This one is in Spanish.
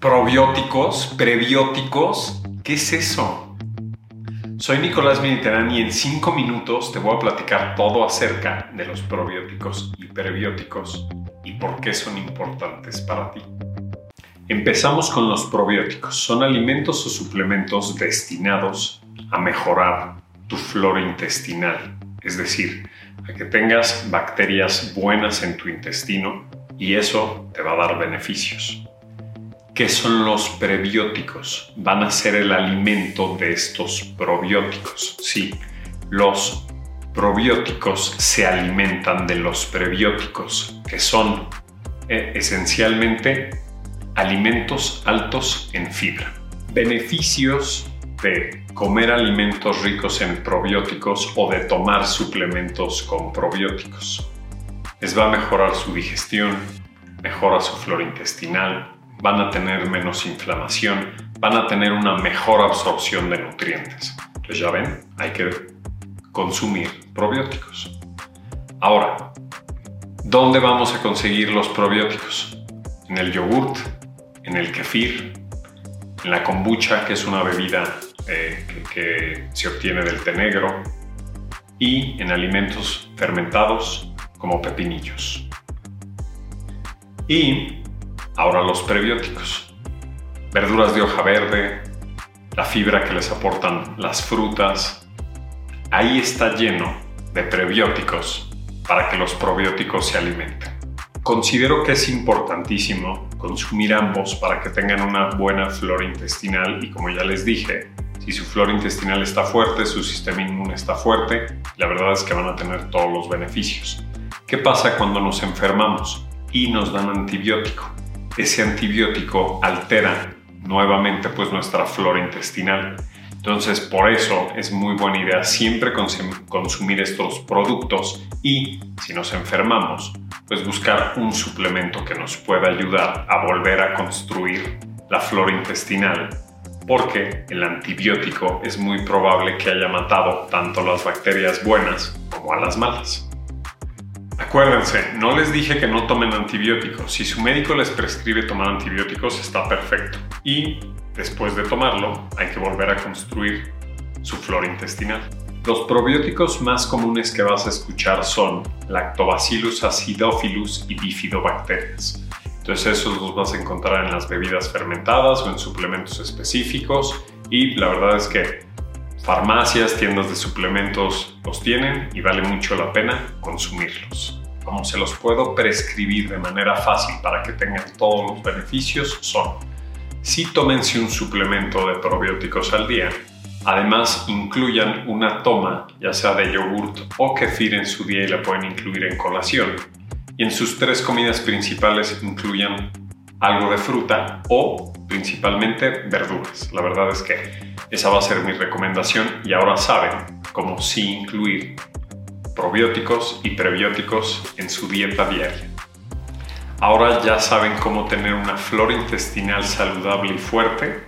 Probióticos, prebióticos, ¿qué es eso? Soy Nicolás Mediterráneo y en 5 minutos te voy a platicar todo acerca de los probióticos y prebióticos y por qué son importantes para ti. Empezamos con los probióticos. Son alimentos o suplementos destinados a mejorar tu flora intestinal, es decir, a que tengas bacterias buenas en tu intestino y eso te va a dar beneficios. ¿Qué son los prebióticos? Van a ser el alimento de estos probióticos. Sí, los probióticos se alimentan de los prebióticos, que son eh, esencialmente alimentos altos en fibra. Beneficios de comer alimentos ricos en probióticos o de tomar suplementos con probióticos. Les va a mejorar su digestión, mejora su flora intestinal, van a tener menos inflamación, van a tener una mejor absorción de nutrientes. Entonces ya ven, hay que consumir probióticos. Ahora, ¿dónde vamos a conseguir los probióticos? En el yogurt, en el kefir, en la kombucha, que es una bebida eh, que, que se obtiene del té negro, y en alimentos fermentados como pepinillos. Y Ahora los prebióticos. Verduras de hoja verde, la fibra que les aportan las frutas. Ahí está lleno de prebióticos para que los probióticos se alimenten. Considero que es importantísimo consumir ambos para que tengan una buena flora intestinal y como ya les dije, si su flora intestinal está fuerte, su sistema inmune está fuerte, la verdad es que van a tener todos los beneficios. ¿Qué pasa cuando nos enfermamos y nos dan antibiótico? Ese antibiótico altera nuevamente pues nuestra flora intestinal. Entonces, por eso es muy buena idea siempre consumir estos productos y, si nos enfermamos, pues buscar un suplemento que nos pueda ayudar a volver a construir la flora intestinal, porque el antibiótico es muy probable que haya matado tanto las bacterias buenas como a las malas. Acuérdense, no les dije que no tomen antibióticos. Si su médico les prescribe tomar antibióticos, está perfecto. Y después de tomarlo, hay que volver a construir su flora intestinal. Los probióticos más comunes que vas a escuchar son Lactobacillus acidophilus y bifidobacterias. Entonces esos los vas a encontrar en las bebidas fermentadas o en suplementos específicos y la verdad es que farmacias, tiendas de suplementos los tienen y vale mucho la pena consumirlos como se los puedo prescribir de manera fácil para que tengan todos los beneficios son, si tómense un suplemento de probióticos al día, además incluyan una toma, ya sea de yogurt o kefir en su día y la pueden incluir en colación, y en sus tres comidas principales incluyan algo de fruta o principalmente verduras. La verdad es que esa va a ser mi recomendación y ahora saben cómo sí incluir probióticos y prebióticos en su dieta diaria. Ahora ya saben cómo tener una flora intestinal saludable y fuerte